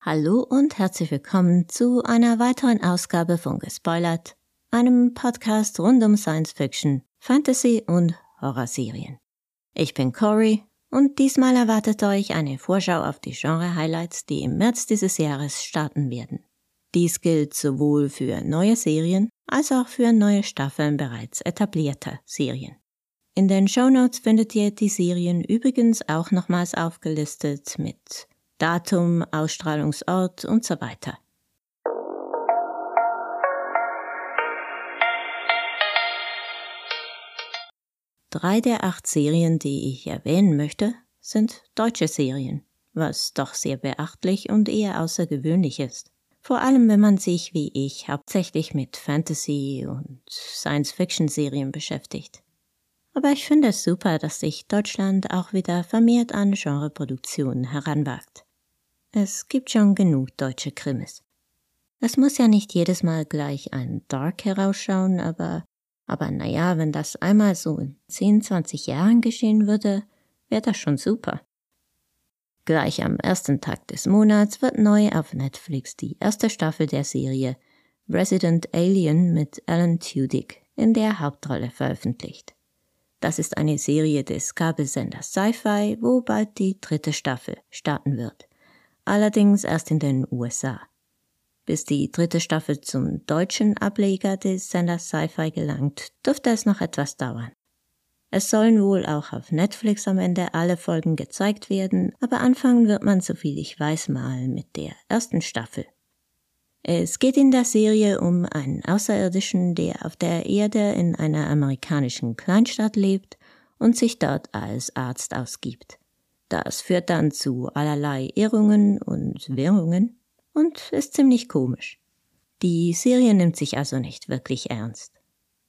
Hallo und herzlich willkommen zu einer weiteren Ausgabe von Gespoilert, einem Podcast rund um Science Fiction, Fantasy und Horrorserien. Ich bin Cory und diesmal erwartet euch eine Vorschau auf die Genre-Highlights, die im März dieses Jahres starten werden. Dies gilt sowohl für neue Serien als auch für neue Staffeln bereits etablierter Serien. In den Shownotes findet ihr die Serien übrigens auch nochmals aufgelistet mit Datum, Ausstrahlungsort und so weiter. Drei der acht Serien, die ich erwähnen möchte, sind deutsche Serien, was doch sehr beachtlich und eher außergewöhnlich ist. Vor allem, wenn man sich, wie ich, hauptsächlich mit Fantasy- und Science-Fiction-Serien beschäftigt. Aber ich finde es super, dass sich Deutschland auch wieder vermehrt an Genreproduktionen heranwagt. Es gibt schon genug deutsche Krimis. Es muss ja nicht jedes Mal gleich ein Dark herausschauen, aber, aber naja, wenn das einmal so in 10, 20 Jahren geschehen würde, wäre das schon super. Gleich am ersten Tag des Monats wird neu auf Netflix die erste Staffel der Serie Resident Alien mit Alan Tudyk in der Hauptrolle veröffentlicht. Das ist eine Serie des Kabelsenders Sci-Fi, wo bald die dritte Staffel starten wird allerdings erst in den USA. Bis die dritte Staffel zum deutschen Ableger des Senders Sci-Fi gelangt, dürfte es noch etwas dauern. Es sollen wohl auch auf Netflix am Ende alle Folgen gezeigt werden, aber anfangen wird man, soviel ich weiß, mal mit der ersten Staffel. Es geht in der Serie um einen Außerirdischen, der auf der Erde in einer amerikanischen Kleinstadt lebt und sich dort als Arzt ausgibt. Das führt dann zu allerlei Irrungen und Wirrungen und ist ziemlich komisch. Die Serie nimmt sich also nicht wirklich ernst.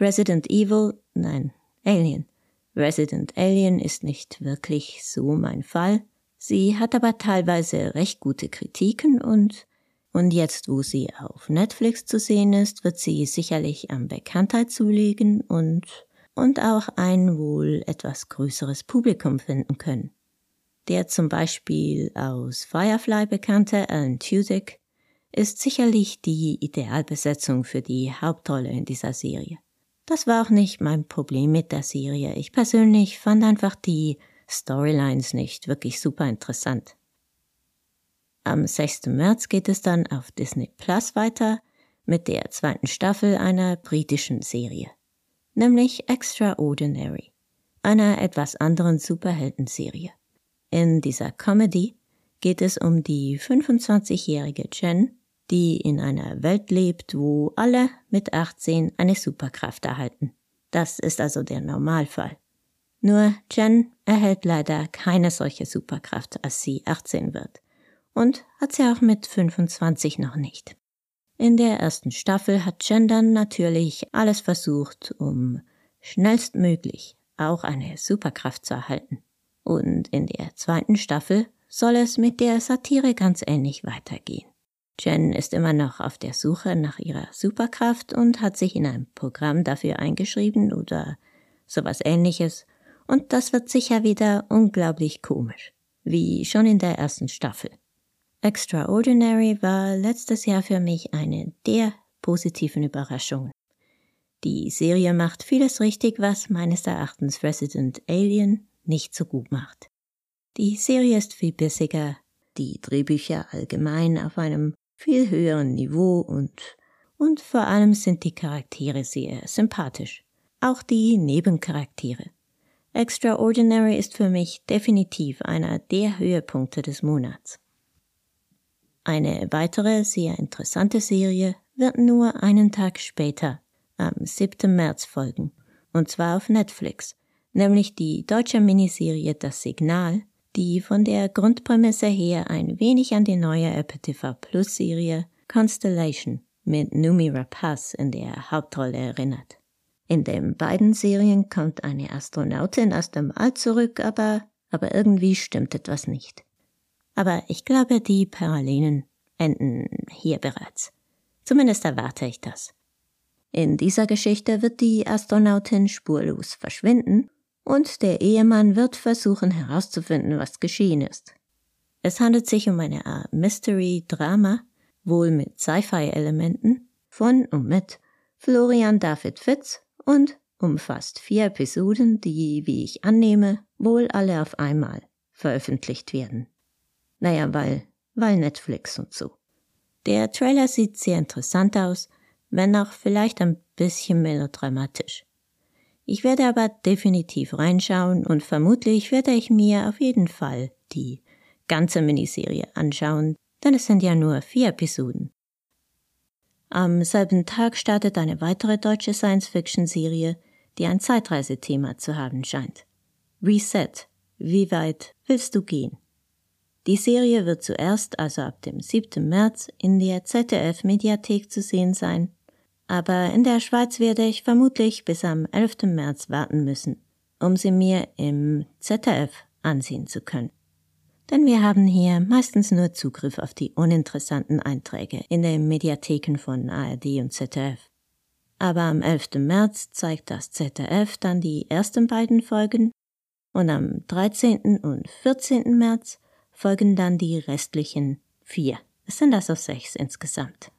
Resident Evil, nein, Alien. Resident Alien ist nicht wirklich so mein Fall. Sie hat aber teilweise recht gute Kritiken und und jetzt, wo sie auf Netflix zu sehen ist, wird sie sicherlich an Bekanntheit zulegen und und auch ein wohl etwas größeres Publikum finden können. Der zum Beispiel aus Firefly bekannte Alan Tudyk ist sicherlich die Idealbesetzung für die Hauptrolle in dieser Serie. Das war auch nicht mein Problem mit der Serie. Ich persönlich fand einfach die Storylines nicht wirklich super interessant. Am 6. März geht es dann auf Disney Plus weiter mit der zweiten Staffel einer britischen Serie, nämlich Extraordinary, einer etwas anderen Superheldenserie. In dieser Comedy geht es um die 25-jährige Jen, die in einer Welt lebt, wo alle mit 18 eine Superkraft erhalten. Das ist also der Normalfall. Nur Jen erhält leider keine solche Superkraft, als sie 18 wird. Und hat sie auch mit 25 noch nicht. In der ersten Staffel hat Jen dann natürlich alles versucht, um schnellstmöglich auch eine Superkraft zu erhalten. Und in der zweiten Staffel soll es mit der Satire ganz ähnlich weitergehen. Jen ist immer noch auf der Suche nach ihrer Superkraft und hat sich in ein Programm dafür eingeschrieben oder sowas ähnliches, und das wird sicher wieder unglaublich komisch, wie schon in der ersten Staffel. Extraordinary war letztes Jahr für mich eine der positiven Überraschungen. Die Serie macht vieles richtig, was meines Erachtens Resident Alien nicht so gut macht. Die Serie ist viel bissiger, die Drehbücher allgemein auf einem viel höheren Niveau und und vor allem sind die Charaktere sehr sympathisch. Auch die Nebencharaktere. Extraordinary ist für mich definitiv einer der Höhepunkte des Monats. Eine weitere sehr interessante Serie wird nur einen Tag später, am 7. März folgen, und zwar auf Netflix nämlich die deutsche Miniserie Das Signal, die von der Grundprämisse her ein wenig an die neue Apple TV Plus Serie Constellation mit Numi Rapaz in der Hauptrolle erinnert. In den beiden Serien kommt eine Astronautin aus dem All zurück, aber, aber irgendwie stimmt etwas nicht. Aber ich glaube, die Parallelen enden hier bereits. Zumindest erwarte ich das. In dieser Geschichte wird die Astronautin spurlos verschwinden und der Ehemann wird versuchen herauszufinden, was geschehen ist. Es handelt sich um eine Art Mystery-Drama, wohl mit Sci-Fi-Elementen, von und mit Florian David Fitz und umfasst vier Episoden, die, wie ich annehme, wohl alle auf einmal veröffentlicht werden. Naja, weil, weil Netflix und so. Der Trailer sieht sehr interessant aus, wenn auch vielleicht ein bisschen melodramatisch. Ich werde aber definitiv reinschauen und vermutlich werde ich mir auf jeden Fall die ganze Miniserie anschauen, denn es sind ja nur vier Episoden. Am selben Tag startet eine weitere deutsche Science-Fiction-Serie, die ein Zeitreisethema zu haben scheint. Reset. Wie weit willst du gehen? Die Serie wird zuerst, also ab dem 7. März, in der ZDF-Mediathek zu sehen sein, aber in der Schweiz werde ich vermutlich bis am 11. März warten müssen, um sie mir im ZDF ansehen zu können. Denn wir haben hier meistens nur Zugriff auf die uninteressanten Einträge in den Mediatheken von ARD und ZDF. Aber am 11. März zeigt das ZDF dann die ersten beiden Folgen und am 13. und 14. März folgen dann die restlichen vier. Es sind also sechs insgesamt.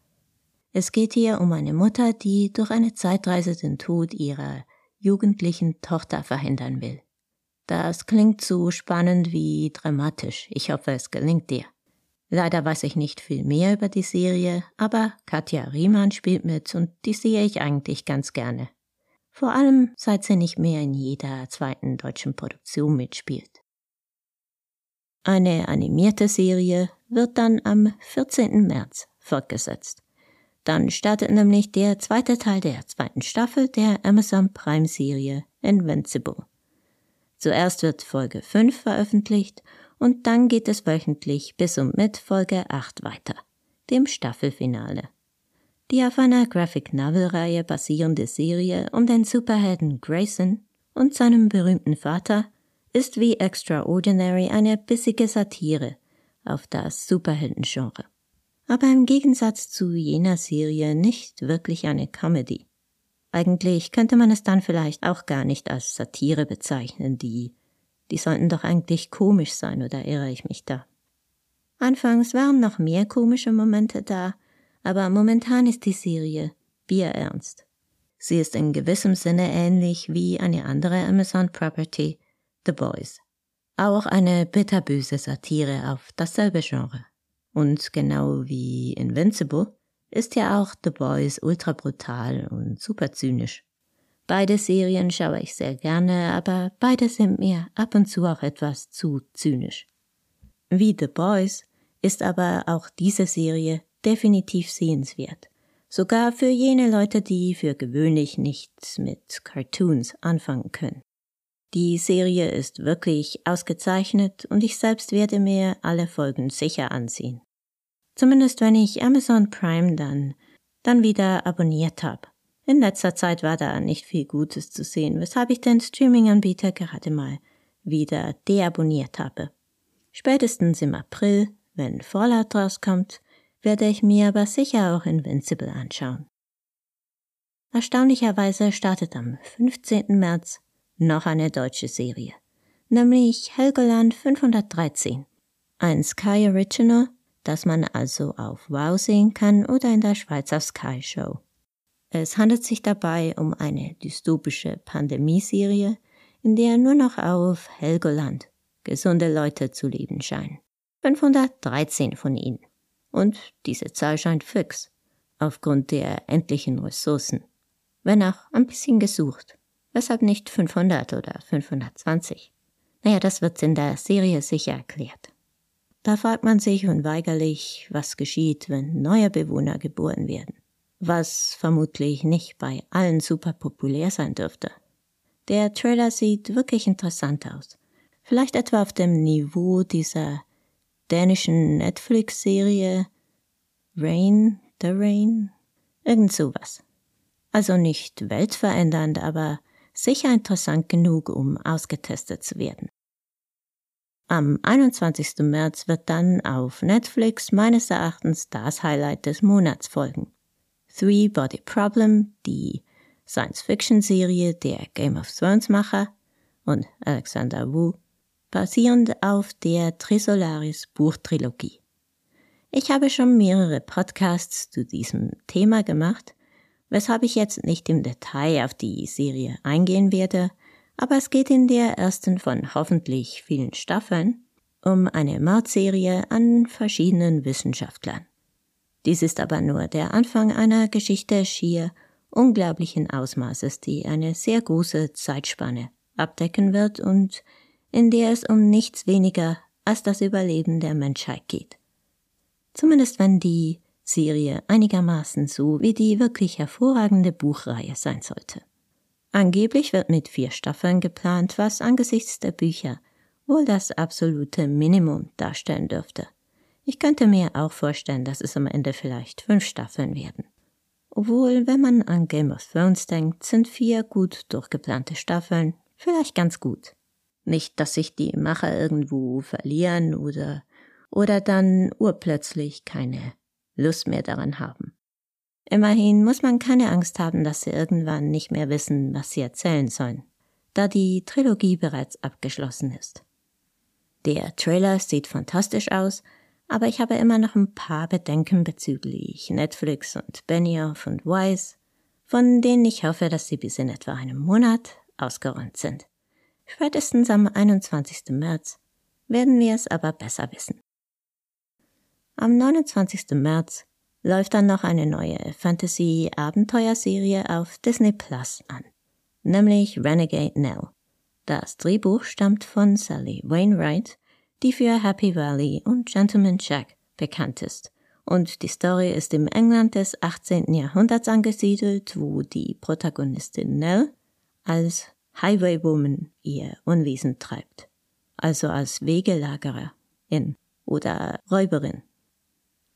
Es geht hier um eine Mutter, die durch eine Zeitreise den Tod ihrer jugendlichen Tochter verhindern will. Das klingt so spannend wie dramatisch. Ich hoffe, es gelingt dir. Leider weiß ich nicht viel mehr über die Serie, aber Katja Riemann spielt mit und die sehe ich eigentlich ganz gerne. Vor allem, seit sie nicht mehr in jeder zweiten deutschen Produktion mitspielt. Eine animierte Serie wird dann am 14. März fortgesetzt. Dann startet nämlich der zweite Teil der zweiten Staffel der Amazon Prime Serie Invincible. Zuerst wird Folge 5 veröffentlicht und dann geht es wöchentlich bis und mit Folge 8 weiter, dem Staffelfinale. Die auf einer Graphic Novel Reihe basierende Serie um den Superhelden Grayson und seinem berühmten Vater ist wie Extraordinary eine bissige Satire auf das Superheldengenre. Aber im Gegensatz zu jener Serie nicht wirklich eine Comedy. Eigentlich könnte man es dann vielleicht auch gar nicht als Satire bezeichnen, die, die sollten doch eigentlich komisch sein, oder irre ich mich da? Anfangs waren noch mehr komische Momente da, aber momentan ist die Serie bierernst. Sie ist in gewissem Sinne ähnlich wie eine andere Amazon Property, The Boys. Auch eine bitterböse Satire auf dasselbe Genre. Und genau wie Invincible ist ja auch The Boys ultra brutal und super zynisch. Beide Serien schaue ich sehr gerne, aber beide sind mir ab und zu auch etwas zu zynisch. Wie The Boys ist aber auch diese Serie definitiv sehenswert. Sogar für jene Leute, die für gewöhnlich nichts mit Cartoons anfangen können. Die Serie ist wirklich ausgezeichnet und ich selbst werde mir alle Folgen sicher ansehen. Zumindest wenn ich Amazon Prime dann, dann wieder abonniert habe. In letzter Zeit war da nicht viel Gutes zu sehen, weshalb ich den Streaming-Anbieter gerade mal wieder deabonniert habe. Spätestens im April, wenn Fallout rauskommt, werde ich mir aber sicher auch Invincible anschauen. Erstaunlicherweise startet am 15. März noch eine deutsche Serie, nämlich Helgoland 513, ein Sky Original, das man also auf Wow sehen kann oder in der Schweizer Sky Show. Es handelt sich dabei um eine dystopische Pandemieserie, in der nur noch auf Helgoland gesunde Leute zu leben scheinen. 513 von ihnen. Und diese Zahl scheint fix, aufgrund der endlichen Ressourcen. Wenn auch ein bisschen gesucht. Weshalb nicht 500 oder 520? Naja, das wird in der Serie sicher erklärt. Da fragt man sich unweigerlich, was geschieht, wenn neue Bewohner geboren werden. Was vermutlich nicht bei allen super populär sein dürfte. Der Trailer sieht wirklich interessant aus. Vielleicht etwa auf dem Niveau dieser dänischen Netflix-Serie Rain, The Rain, irgend sowas. Also nicht weltverändernd, aber sicher interessant genug, um ausgetestet zu werden. Am 21. März wird dann auf Netflix meines Erachtens das Highlight des Monats folgen. Three Body Problem, die Science-Fiction-Serie der Game of Thrones-Macher und Alexander Wu, basierend auf der Trisolaris Buchtrilogie. Ich habe schon mehrere Podcasts zu diesem Thema gemacht, weshalb ich jetzt nicht im Detail auf die Serie eingehen werde, aber es geht in der ersten von hoffentlich vielen Staffeln um eine Mordserie an verschiedenen Wissenschaftlern. Dies ist aber nur der Anfang einer Geschichte schier unglaublichen Ausmaßes, die eine sehr große Zeitspanne abdecken wird und in der es um nichts weniger als das Überleben der Menschheit geht. Zumindest wenn die Serie einigermaßen so wie die wirklich hervorragende Buchreihe sein sollte. Angeblich wird mit vier Staffeln geplant, was angesichts der Bücher wohl das absolute Minimum darstellen dürfte. Ich könnte mir auch vorstellen, dass es am Ende vielleicht fünf Staffeln werden. Obwohl, wenn man an Game of Thrones denkt, sind vier gut durchgeplante Staffeln vielleicht ganz gut. Nicht, dass sich die Macher irgendwo verlieren oder, oder dann urplötzlich keine Lust mehr daran haben. Immerhin muss man keine Angst haben, dass sie irgendwann nicht mehr wissen, was sie erzählen sollen, da die Trilogie bereits abgeschlossen ist. Der Trailer sieht fantastisch aus, aber ich habe immer noch ein paar Bedenken bezüglich Netflix und Benioff und Wise, von denen ich hoffe, dass sie bis in etwa einem Monat ausgeräumt sind. Spätestens am 21. März werden wir es aber besser wissen. Am 29. März läuft dann noch eine neue Fantasy-Abenteuerserie auf Disney Plus an, nämlich Renegade Nell. Das Drehbuch stammt von Sally Wainwright, die für Happy Valley und Gentleman Jack bekannt ist. Und die Story ist im England des 18. Jahrhunderts angesiedelt, wo die Protagonistin Nell als Highwaywoman ihr Unwesen treibt. Also als Wegelagerin oder Räuberin.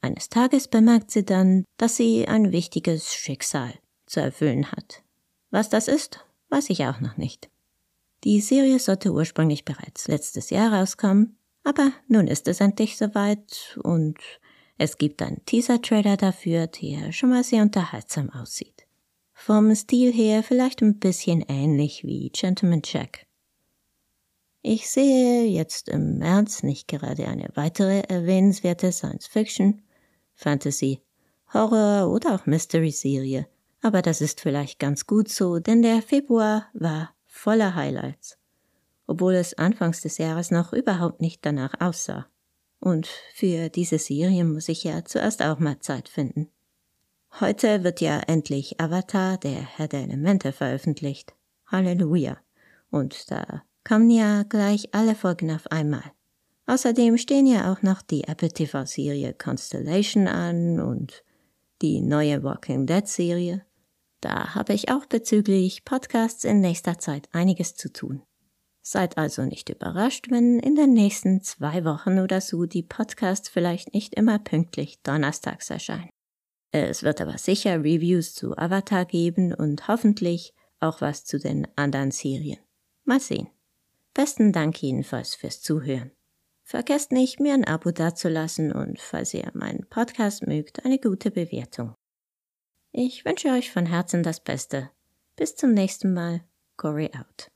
Eines Tages bemerkt sie dann, dass sie ein wichtiges Schicksal zu erfüllen hat. Was das ist, weiß ich auch noch nicht. Die Serie sollte ursprünglich bereits letztes Jahr rauskommen, aber nun ist es endlich soweit und es gibt einen Teaser-Trailer dafür, der schon mal sehr unterhaltsam aussieht. Vom Stil her vielleicht ein bisschen ähnlich wie Gentleman Jack. Ich sehe jetzt im März nicht gerade eine weitere erwähnenswerte Science-Fiction, Fantasy, Horror oder auch Mystery-Serie, aber das ist vielleicht ganz gut so, denn der Februar war voller Highlights, obwohl es anfangs des Jahres noch überhaupt nicht danach aussah. Und für diese Serie muss ich ja zuerst auch mal Zeit finden. Heute wird ja endlich Avatar, der Herr der Elemente, veröffentlicht. Halleluja. Und da kommen ja gleich alle Folgen auf einmal. Außerdem stehen ja auch noch die Apple TV-Serie Constellation an und die neue Walking Dead-Serie. Da habe ich auch bezüglich Podcasts in nächster Zeit einiges zu tun. Seid also nicht überrascht, wenn in den nächsten zwei Wochen oder so die Podcasts vielleicht nicht immer pünktlich donnerstags erscheinen. Es wird aber sicher Reviews zu Avatar geben und hoffentlich auch was zu den anderen Serien. Mal sehen. Besten Dank jedenfalls fürs Zuhören. Vergesst nicht, mir ein Abo dazulassen und falls ihr meinen Podcast mögt, eine gute Bewertung. Ich wünsche euch von Herzen das Beste. Bis zum nächsten Mal. Corey out.